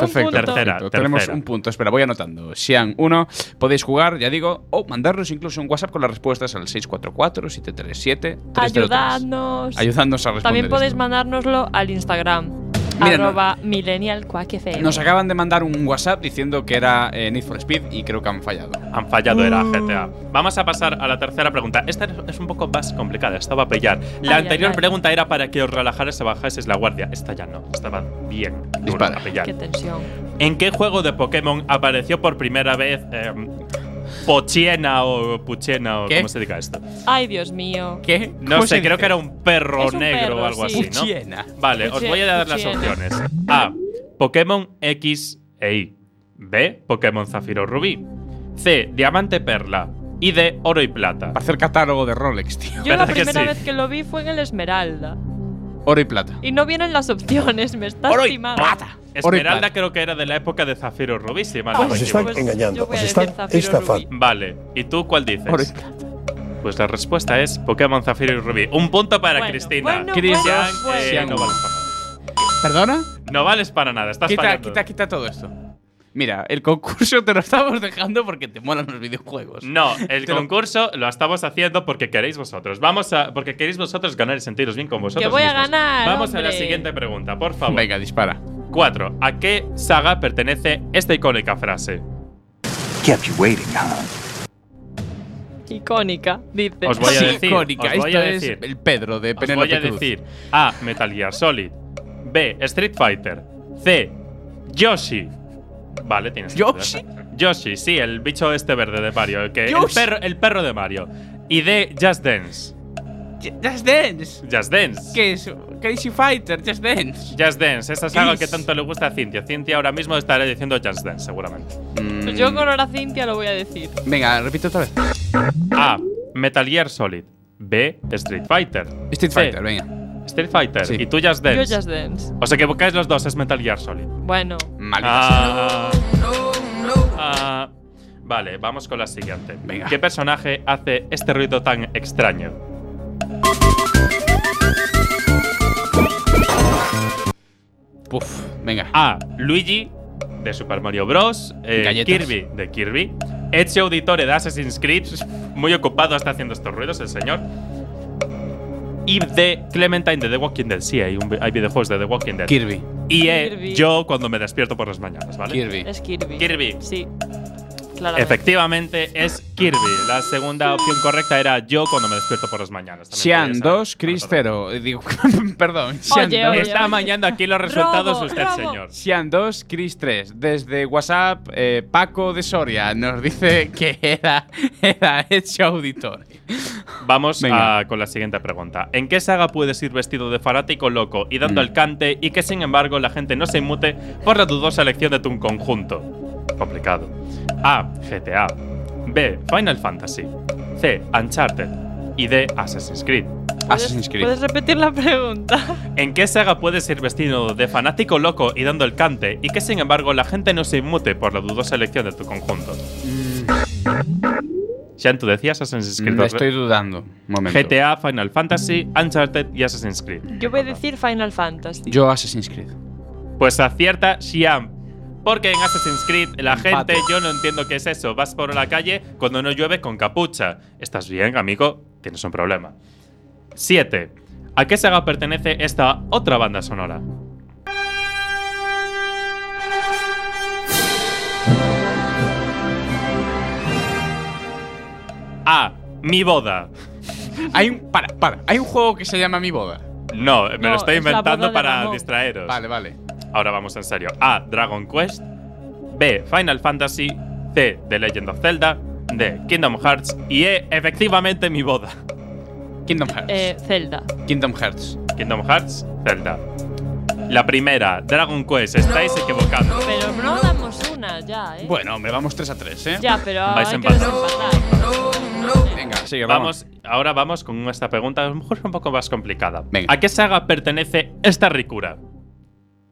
Perfecto. Tercera, Perfecto. Tenemos un punto. Espera, voy anotando. Xian 1. Podéis jugar, ya digo, o mandarnos incluso un WhatsApp con las respuestas al 644-737-303. Ayudadnos. Ayudadnos a responder. También podéis esto. mandárnoslo al Instagram. Mira, no- arroba millennialquackfm. Nos acaban de mandar un WhatsApp diciendo que era eh, Need for Speed y creo que han fallado. Han fallado, era Uh. GTA. Vamos a pasar a la tercera pregunta. Esta es un poco más complicada, esta va a pillar. La Ay, anterior ay, ay. pregunta era para que os relajarais y bajaseis la guardia. Esta ya no, estaba bien dura Dispara. a pillar. Qué tensión. ¿En qué juego de Pokémon apareció por primera vez em, Pochiena o Puchena o ¿Qué? cómo se diga esto? Ay, Dios mío. ¿Qué? No sé, creo que era un perro un negro perro, o algo sí. así, ¿no? Vale, os voy a dar las opciones. A. Pokémon X e Y. B. Pokémon Zafiro Rubí. C. Diamante Perla. Y D. Oro y Plata. Para hacer catálogo de Rolex, tío. Yo la ¿Verdad que primera sí? vez que lo vi fue en el Esmeralda. Oro y plata. Y no vienen las opciones, me estás Oro y timando. plata. Esmeralda creo que era de la época de Zafiro Rubí, si mal no Pues- Os están engañando, decir están Zafiro estafando. Rubí. Vale, ¿y tú cuál dices? Oro y plata. Pues la respuesta es Pokémon Zafiro y Rubí. Un punto para Bueno, Cristina. bueno, Cristian, bueno, eh, no vales para nada. ¿Perdona? No vales para nada, estás Quita, fallando. quita, quita todo esto. Mira, el concurso te lo estamos dejando porque te molan los videojuegos. No, el Te concurso lo estamos haciendo porque queréis vosotros. Vamos a porque queréis vosotros ganar y sentiros bien con vosotros. Que voy a ganar, Vamos a la siguiente pregunta, por favor. Venga, dispara. 4. ¿A qué saga pertenece esta icónica frase? Kept you waiting, huh? Icónica, dice. Os voy a Sí, decir. icónica. os voy Esto a es decir. el Pedro de Os voy a Cruz. decir A. Metal Gear Solid. B. Street Fighter. C. Yoshi. Vale, tienes que ¿Yoshi? saber. Yoshi, sí, el bicho este verde de Mario. El, que, el, Yoshi. perro, el perro de Mario. Y D. Just Dance. Just Dance. Just Dance. ¿Qué es? Crazy Fighter, Just Dance. Just Dance, esa saga Is. que tanto le gusta a Cintia. Cintia ahora mismo estará diciendo Just Dance, seguramente. Pues yo con Hora Cintia lo voy a decir. Mm, Venga, repito otra vez. A. Metal Gear Solid. B. Street Fighter. Street C. Fighter, venga. Street Fighter. Sí. Y tú Just Dance. Yo Just Dance. Os equivocáis los dos, es Metal Gear Solid. Bueno. Ah, ah, vale, vamos con la siguiente. Venga. ¿Qué personaje hace este ruido tan extraño? Puf, venga. A. Luigi, de Super Mario Bros. eh. Kirby, de Kirby. Ezio Auditore, de Assassin's Creed. Muy ocupado está haciendo estos ruidos, el señor. Y de Clementine, de The Walking Dead. Sí, hay, un- hay videojuegos de The Walking Dead. Kirby. Y eh, Kirby. yo cuando me despierto por las mañanas, ¿vale? Kirby. Es Kirby. Kirby. Sí. Claramente. Efectivamente, es Kirby. La segunda opción correcta era yo cuando me despierto por las mañanas. Ser. 2, Chris 0. Digo, perdón. Oye, 2. oye. Está amañando aquí los resultados Robo, usted, robo. señor. Xian 2, Chris 3. Desde WhatsApp, eh, Paco de Soria nos dice que era, era hecho auditorio. Vamos a- con la siguiente pregunta. ¿En qué saga puedes ir vestido de fanático loco y dando Mm. el cante y que sin embargo la gente no se inmute por la dudosa elección de tu conjunto? Complicado. A. GTA. B. Final Fantasy. C. Uncharted. Y D. Assassin's Creed. Assassin's Creed. ¿Puedes repetir la pregunta? ¿En qué saga puedes ir vestido de fanático loco y dando el cante y que sin embargo la gente no se inmute por la dudosa elección de tu conjunto? Sean, tú decías Assassin's Creed. Mm, estoy dudando. Un momento. GTA, Final Fantasy, Uncharted y Assassin's Creed. Yo voy a decir Final Fantasy. Yo Assassin's Creed. Pues acierta Xian. Porque en Assassin's Creed la Empate. gente, yo no entiendo qué es eso. Vas por la calle cuando no llueve con capucha. ¿Estás bien, amigo? Tienes un problema. 7. ¿A qué saga pertenece esta otra banda sonora? A. Mi boda. Hay un, para, para. Hay un juego que se llama Mi Boda. No, me No, lo estoy es la boda inventando de para Ramón. distraeros. Vale, vale. Ahora vamos en serio. A. Dragon Quest. B. Final Fantasy. C. The Legend of Zelda. D. Kingdom Hearts. Y E. Efectivamente, mi boda. Kingdom Hearts. Eh, Zelda. Kingdom Hearts. Kingdom Hearts, Zelda. La primera, Dragon Quest. Estáis equivocando. Pero no damos una ya, ¿eh? Bueno, hombre, vamos 3 a 3, ¿eh? Ya, pero Vais hay que desempatar. Venga, sigue. Vamos, ahora vamos con esta pregunta, a lo mejor es un poco más complicada. Venga. ¿A qué saga pertenece esta ricura?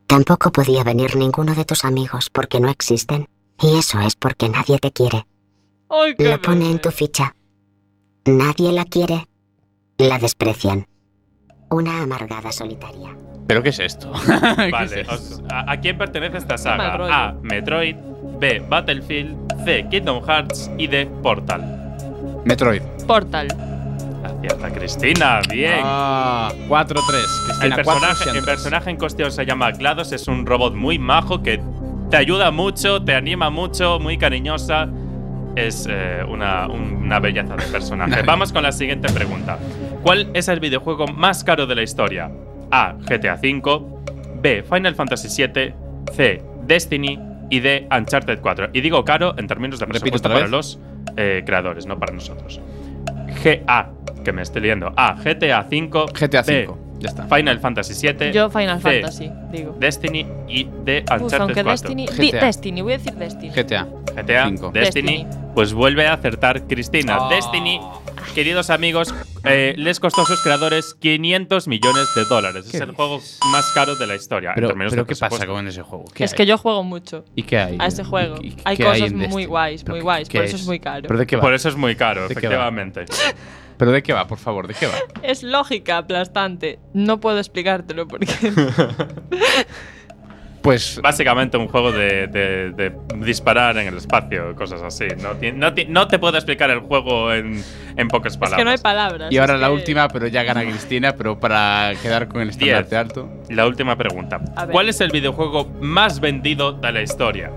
Tampoco podía venir ninguno de tus amigos porque no existen. Y eso es porque nadie te quiere. Ay, qué Lo pone en tu ficha. Nadie la quiere. La desprecian. Una amargada solitaria. ¿Pero qué es esto? ¿Qué Vale, es esto? os- ¿a, a quién pertenece esta saga? A. Metroid. B. Battlefield. C. Kingdom Hearts. Y D. Portal. Metroid. Portal. Acierta Cristina, bien. Ah, 4-3. Cristina, el, 4, personaje, Sean el 3. personaje en cuestión se llama GLaDOS, es un robot muy majo que te ayuda mucho, te anima mucho, muy cariñosa. Es eh, una, una belleza de personaje. Vamos con la siguiente pregunta. ¿Cuál es el videojuego más caro de la historia? A. GTA V. B. Final Fantasy VII. C. Destiny. Y D. Uncharted 4. Y digo caro en términos de presupuesto para vez. los eh, creadores, no para nosotros. GA, que me estoy leyendo. A. GTA V. GTA B, V. Ya está. Final Fantasy VII. Yo Final C, Fantasy, digo. Destiny y de Uncharted aunque 4. Destiny. GTA. Destiny, voy a decir Destiny. GTA. GTA. Destiny, Destiny. pues vuelve a acertar Cristina. Oh. Destiny, queridos amigos, eh, les costó a sus creadores 500 millones de dólares. Es ¿Qué el juego más caro de la historia. en Pero, términos pero ¿qué pasa con ese juego? ¿Qué Es hay? que yo juego mucho ¿Y qué hay? a ese juego. ¿Y- y hay cosas en muy Destiny? guays, ¿Pero muy qué Por eso es muy caro. ¿Pero de qué va? Por eso es muy caro, ¿De qué va? efectivamente. ¿Pero de qué va, por favor? ¿De qué va? Es lógica aplastante. No puedo explicártelo porque. Pues Básicamente un juego de, de- de disparar en el espacio, cosas así. No, ti- no, ti- no te puedo explicar el juego en, en pocas es palabras. que no hay palabras. Y ahora es la que- última, pero ya gana Cristina, pero para quedar con el estandarte Diez. alto. La última pregunta. ¿Cuál es el videojuego más vendido de la historia?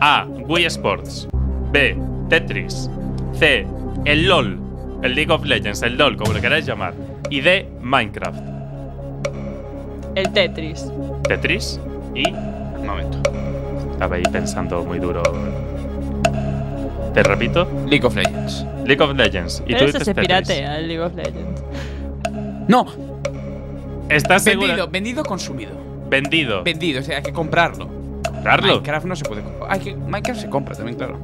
A. Wii Sports. B. Tetris. C. El LOL. El League of Legends, el LOL, como lo queráis llamar. Y D. Minecraft. El Tetris. Tetris y. Un momento. Estaba ahí pensando muy duro. Te repito. League of Legends. League of Legends. Y Pero tú eso dices se piratea, el League of Legends. No, ¿Estás seguro? vendido, vendido, consumido. Vendido. Vendido, o sea, hay que comprarlo. Comprarlo. Minecraft no se puede comprar. Hay que, Minecraft se compra también, claro.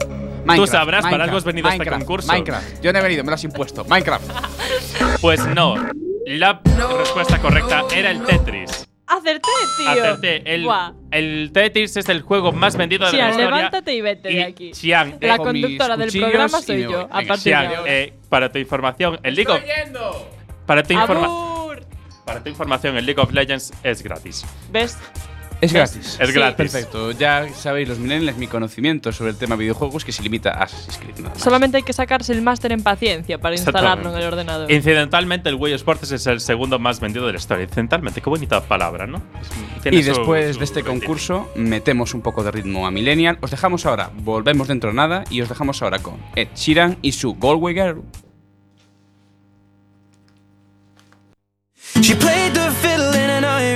Tú sabrás, para algo has venido a este concurso. Minecraft. Yo no he venido, me lo has impuesto. Minecraft. Pues no. La respuesta correcta era el Tetris. Acerté, tío. Acerté. El, Buah. el Tetris es el juego más vendido de la historia. levántate y vete Y de aquí. Xian, La eh, conductora del programa soy yo. A Venga, partir Xian, de ahora. eh, para tu información, el League of, para tu informa- Abur. para tu información, el League of Legends es gratis. ¿Ves? Es gratis. Es Sí. gratis. Perfecto. Ya sabéis, los millennials, mi conocimiento sobre el tema videojuegos que se limita a Assassin's Creed. nada más. Solamente hay que sacarse el máster en paciencia para instalarlo en el ordenador. Incidentalmente, el Wii Sports es el segundo más vendido de la historia. Incidentalmente, qué bonita palabra, ¿no? Tiene Y su- después su de este concurso, metemos un poco de ritmo a Millennial. Os dejamos ahora, volvemos dentro de nada, y os dejamos ahora con Ed Sheeran y su Galway Girl. She played the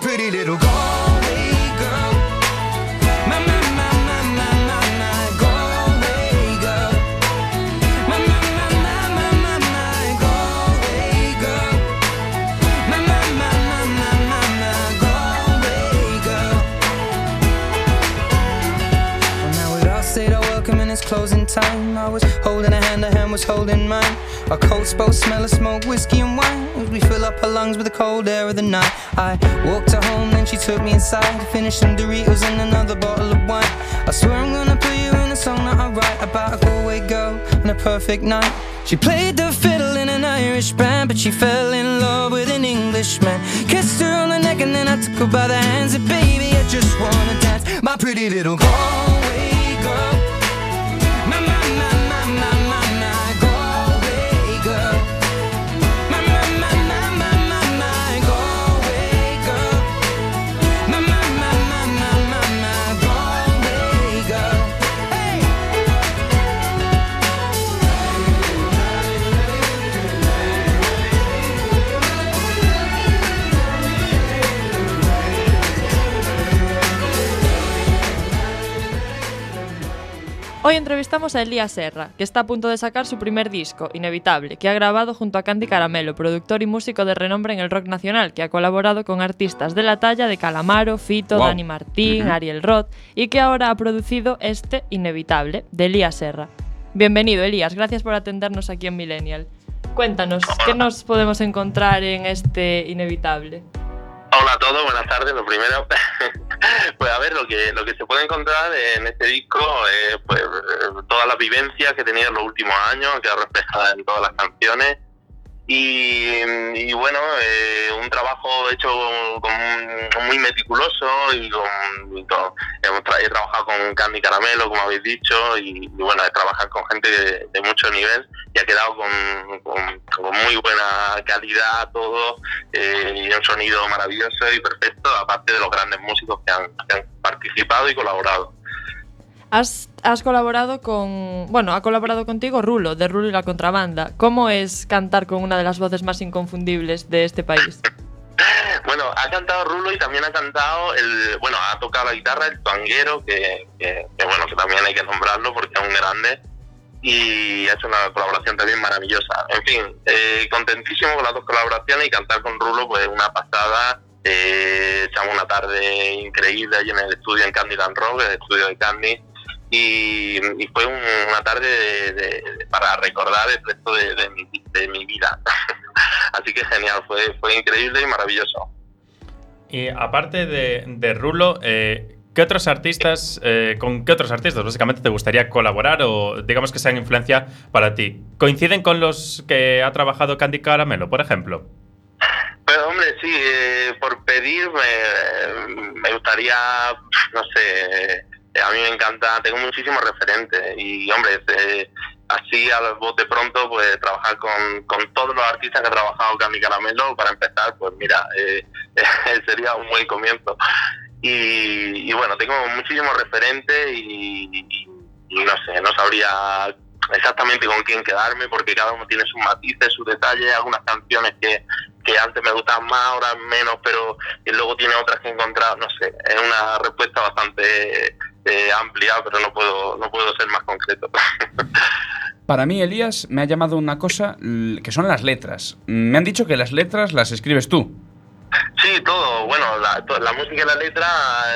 pretty little Galway girl. My, my, my, my, my, my, my Galway girl. My, my, my, my, my, my, my Galway girl. My, my, my, my, my, my, my Galway girl. Well, now we've all said our welcome and it's closing time. I was holding a hand, a hand was holding mine. Our coats both smell of smoke, whiskey and wine. As we fill up our lungs with the cold air of the night. I walked her home, then she took me inside. Finished some Doritos and another bottle of wine. I swear I'm gonna put you in a song that I write about a Galway girl and a perfect night. She played the fiddle in an Irish band, but she fell in love with an Englishman. Kissed her on the neck and then I took her by the hands. And baby, I just wanna dance, my pretty little Galway girl. Hoy entrevistamos a Elías Serra, que está a punto de sacar su primer disco, Inevitable, que ha grabado junto a Candy Caramelo, productor y músico de renombre en el rock nacional, que ha colaborado con artistas de la talla de Calamaro, Fito, Wow. Dani Martín, Ariel Roth, y que ahora ha producido este Inevitable, de Elías Serra. Bienvenido, Elías, gracias por atendernos aquí en Millennial. Cuéntanos, ¿qué nos podemos encontrar en este Inevitable? Hola a todos, buenas tardes. Lo primero, pues a ver, lo que lo que se puede encontrar en este disco es pues eh, todas las vivencias que he tenido en los últimos años, que reflejadas en todas las canciones. Y, bueno, eh, un trabajo hecho con- muy meticuloso y con, hemos he trabajado con Candy Caramelo, como habéis dicho, y, bueno, he trabajado con gente de, mucho nivel y ha quedado con, muy buena calidad todo eh, y un sonido maravilloso y perfecto, aparte de los grandes músicos que han, que han participado y colaborado. Has, has colaborado con. Bueno, ha colaborado contigo Rulo, de Rulo y la Contrabanda. ¿Cómo es cantar con una de las voces más inconfundibles de este país? Bueno, ha cantado Rulo y también ha cantado el, bueno, ha tocado la guitarra el Tuanguero, que, que- que, bueno, que también hay que nombrarlo porque es un grande y ha hecho una colaboración también maravillosa. En fin, eh, contentísimo con las dos colaboraciones y cantar con Rulo, pues una pasada. Eh, echamos una tarde increíble allí en el estudio en Candy Land Rock, el estudio de Candy. Y, y fue un- una tarde de- para recordar el resto de, de mi, vida. Así que genial, fue, fue increíble y maravilloso. Y aparte de, de Rulo, eh, ¿qué otros artistas, eh, con qué otros artistas básicamente te gustaría colaborar o digamos que sean influencia para ti? ¿Coinciden con los que ha trabajado Candy Caramelo, por ejemplo? Pero hombre, sí, eh, por pedir me, me gustaría, no sé, eh, a mí me encanta, tengo muchísimos referentes y hombre, eh, así a voz de pronto, pues trabajar con, con todos los artistas que ha trabajado Candy Caramelo, para empezar, pues mira, eh, sería un buen comienzo. Y, y bueno, tengo muchísimos referentes y no sé, no sabría exactamente con quién quedarme porque cada uno tiene sus matices, sus detalles, algunas canciones que, que antes me gustaban más, ahora menos, pero y luego tiene otras que he encontrado, no sé, es una respuesta bastante eh, amplia, pero no puedo, no puedo ser más concreto. Para mí, Elías, me ha llamado una cosa que son las letras. Me han dicho que las letras las escribes tú. Sí, todo, bueno, la, to- la música y la letra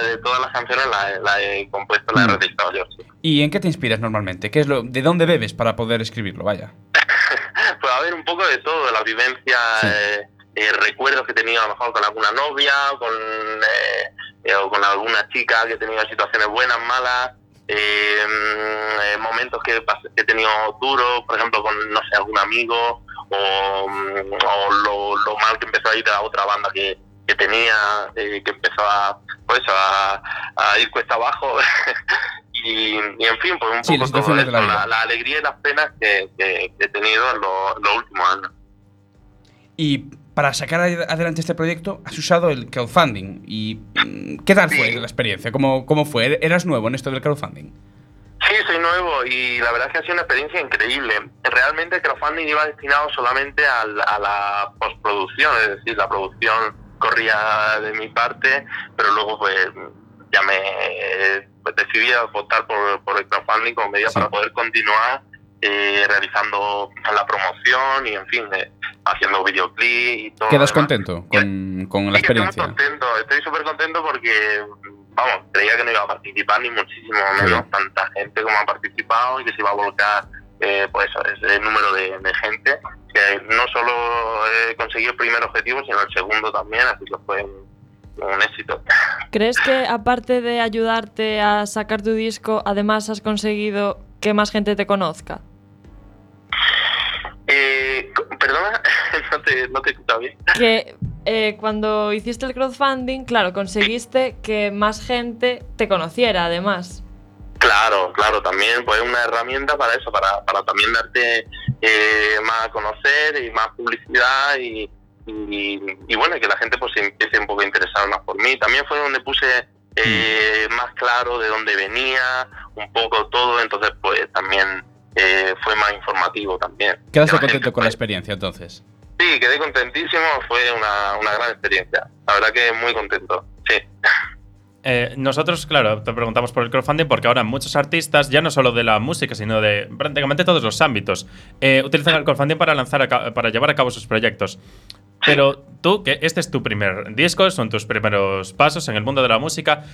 de todas las canciones la, la he compuesto, la he realizado yo. sí. ¿Y en qué te inspiras normalmente? ¿Qué es lo, ¿De dónde bebes para poder escribirlo? Vaya. Pues a ver, un poco de todo, de la vivencia, eh, eh, recuerdos que he tenido a lo mejor con alguna novia, con, eh, eh, o con alguna chica que he tenido situaciones buenas, malas, eh, mm, eh, momentos que, he tenido duros, por ejemplo, con, no sé, algún amigo, o, mm, o lo, lo mal que empezó a ir a la otra banda que, que tenía, eh, que empezó a, pues, a, a ir cuesta abajo. y, y, en fin, pues un Sí, poco todo la esto, la, la alegría y las penas que, que- que he tenido en, lo- en los últimos años. Y para sacar ad- adelante este proyecto has usado el crowdfunding. ¿Y mm, qué tal fue la experiencia? ¿Cómo, ¿Cómo fue? ¿Eras nuevo en esto del crowdfunding? Sí, soy nuevo y la verdad es que ha sido una experiencia increíble. Realmente el crowdfunding iba destinado solamente a, la postproducción, es decir, la producción corría de mi parte, pero luego pues ya me pues, decidí optar por, por el crowdfunding como medida para poder continuar eh, realizando la promoción y en fin, eh, haciendo videoclip y todo. ¿Quedas demás. contento con, con la Sí, que estoy experiencia? contento, estoy súper contento porque vamos, creía que no iba a participar ni muchísimo menos tanta gente como ha participado y que se iba a volcar eh, pues ese número de, de gente que no solo consiguió el primer objetivo, sino el segundo también, así que fue un éxito. ¿Crees que aparte de ayudarte a sacar tu disco, además has conseguido que más gente te conozca? Eh, perdona, no te, no te he escuchado bien. Que eh, cuando hiciste el crowdfunding, claro, conseguiste que más gente te conociera, además. Claro, claro, también pues es una herramienta para eso, para, para también darte eh, más a conocer y más publicidad y, y, y bueno, que la gente pues se empiece un poco a interesar más por mí. También fue donde puse eh, más claro de dónde venía, un poco todo, entonces pues también eh, fue más informativo también. Quedaste Que contento con la experiencia entonces. Sí, quedé contentísimo, fue una, una gran experiencia. La verdad que muy contento, sí. Eh, nosotros, claro, te preguntamos por el crowdfunding porque ahora muchos artistas, ya no solo de la música, sino de prácticamente todos los ámbitos, eh, utilizan el crowdfunding para lanzar a para llevar a cabo sus proyectos. Pero tú, que este es tu primer disco, son tus primeros pasos en el mundo de la música,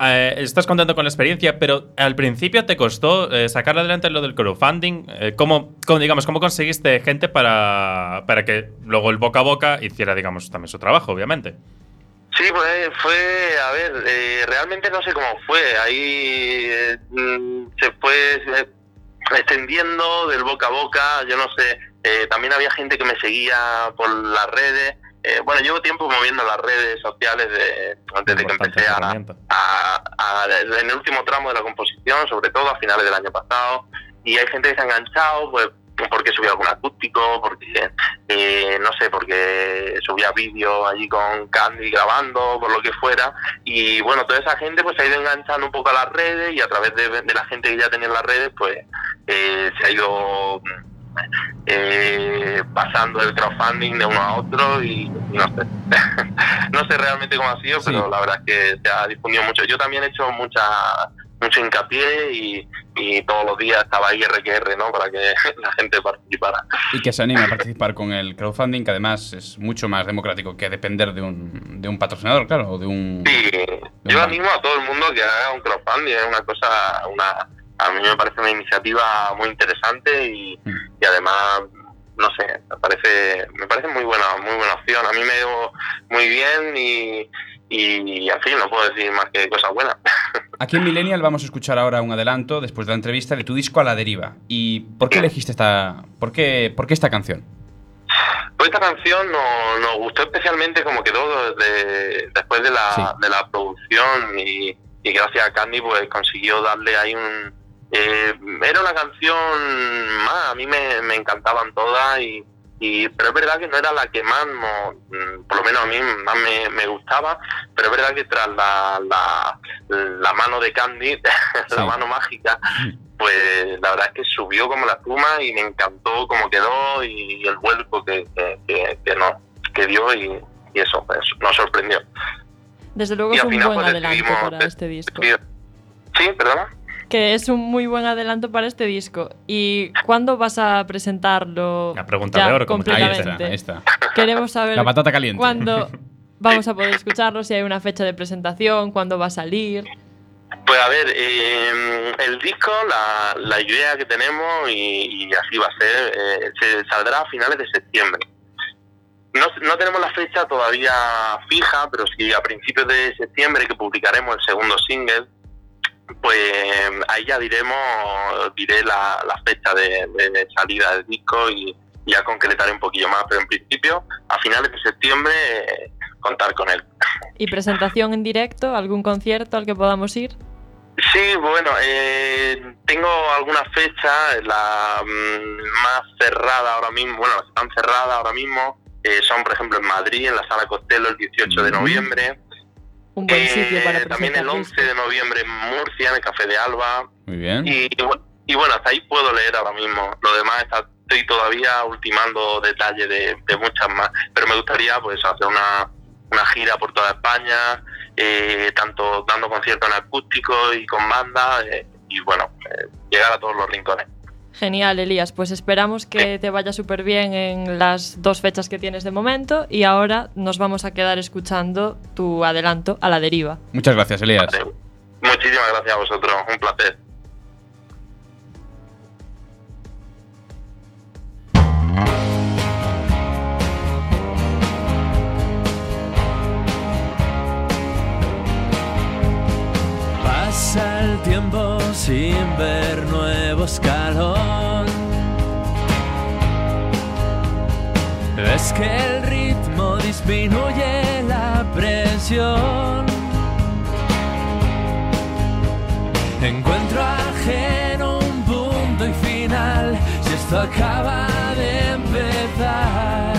eh, estás contento con la experiencia, pero al principio te costó eh, sacar adelante lo del crowdfunding. Eh, ¿cómo, digamos, ¿Cómo conseguiste gente para, para que luego el boca a boca hiciera, digamos, también su trabajo, obviamente? Sí, pues fue, a ver, eh, realmente no sé cómo fue. Ahí eh, mm, se fue eh, extendiendo del boca a boca, yo no sé. eh, también había gente que me seguía por las redes. Eh, bueno, llevo tiempo moviendo las redes sociales de- desde que empecé a, a- a- en el último tramo de la composición, sobre todo a finales del año pasado. Y hay gente que se ha enganchado, pues porque subía algún acústico, porque eh, no sé, porque subía vídeos allí con Candy grabando, por lo que fuera. Y bueno, toda esa gente pues se ha ido enganchando un poco a las redes y a través de, de la gente que ya tenía en las redes, pues eh, se ha ido eh, pasando el crowdfunding de uno a otro y, no sé. no sé realmente cómo ha sido, pero la verdad es que se ha difundido mucho. Yo también he hecho mucha mucho hincapié y, y todos los días estaba ahí RQR, ¿no? Para que la gente participara. Y que se anime a participar con el crowdfunding, que además es mucho más democrático que depender de un, de un patrocinador, claro, o de un... Sí, de yo animo a todo el mundo que haga un crowdfunding, es una cosa, una, a mí me parece una iniciativa muy interesante y, y además, no sé, me parece, me parece muy buena, muy buena opción. A mí me dio muy bien y, y, fin, no puedo decir más que cosas buenas. Aquí en Millennial vamos a escuchar ahora un adelanto, después de la entrevista, de tu disco A la Deriva. ¿Y por qué elegiste esta... por qué, por qué esta canción? Pues esta canción nos, nos gustó especialmente como quedó desde- después de la, de la producción y, y gracias a Candy pues consiguió darle ahí un... eh, era una canción más, a mí me, me encantaban todas y, y- pero es verdad que no era la que más, no- mm, por lo menos a mí más me, me gustaba, pero es verdad que tras la, la, la mano de Candy, la mano mágica, pues la verdad es que subió como la espuma y me encantó cómo quedó y el vuelco que, que, que, que no, que dio y, y eso, pues nos sorprendió. Desde luego Y es un final, buen pues, adelanto decidimos para de- este disco. Sí, perdona. Que es un muy buen adelanto para este disco. ¿Y cuándo vas a presentarlo? La pregunta ya de oro, completamente? Ahí está. Queremos saber La patata caliente. cuándo vamos a poder escucharlo, si hay una fecha de presentación, cuándo va a salir. Pues a ver, eh, el disco, la, la idea que tenemos y, y así va a ser, eh, se saldrá a finales de septiembre. No, no tenemos la fecha todavía fija, pero sí a principios de septiembre que publicaremos el segundo single, pues ahí ya diremos, diré la, la fecha de, de salida del disco y ya concretaré un poquillo más, pero en principio a finales de septiembre eh, contar con él. ¿Y presentación en directo? ¿Algún concierto al que podamos ir? Sí, bueno, eh, tengo algunas fechas, la mm, más cerrada ahora mismo, bueno, las que están cerradas ahora mismo, eh, son por ejemplo en Madrid, en la Sala Costello el 18 de noviembre, Un buen Eh, sitio para también presentar el 11 de noviembre en Murcia, en el Café de Alba, Muy bien. y, y bu- y bueno, hasta ahí puedo leer ahora mismo, lo demás está, estoy todavía ultimando detalles de, de muchas más, pero me gustaría pues hacer una, una gira por toda España, eh, tanto dando conciertos en acústico y con banda, eh, y bueno, eh, llegar a todos los rincones. Genial, Elías. Pues esperamos que te vaya súper bien en las dos fechas que tienes de momento y ahora nos vamos a quedar escuchando tu adelanto a la deriva. Muchas gracias, Elías. Muchísimas gracias a vosotros, un placer. Pasa el tiempo sin ver nuevo escalón. Es que el ritmo disminuye la presión. Encuentro ajeno un punto y final. Si esto acaba de empezar,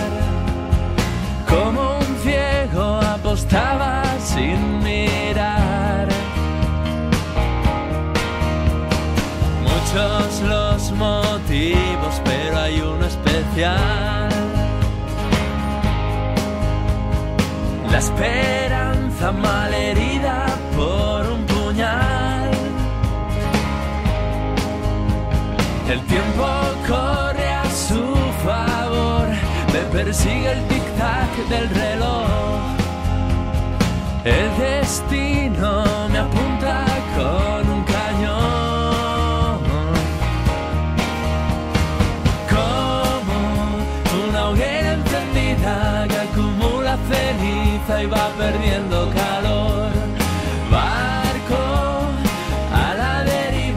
como un ciego apostaba sin La esperanza malherida por un puñal. El tiempo corre a su favor, me persigue el tic-tac del reloj. El destino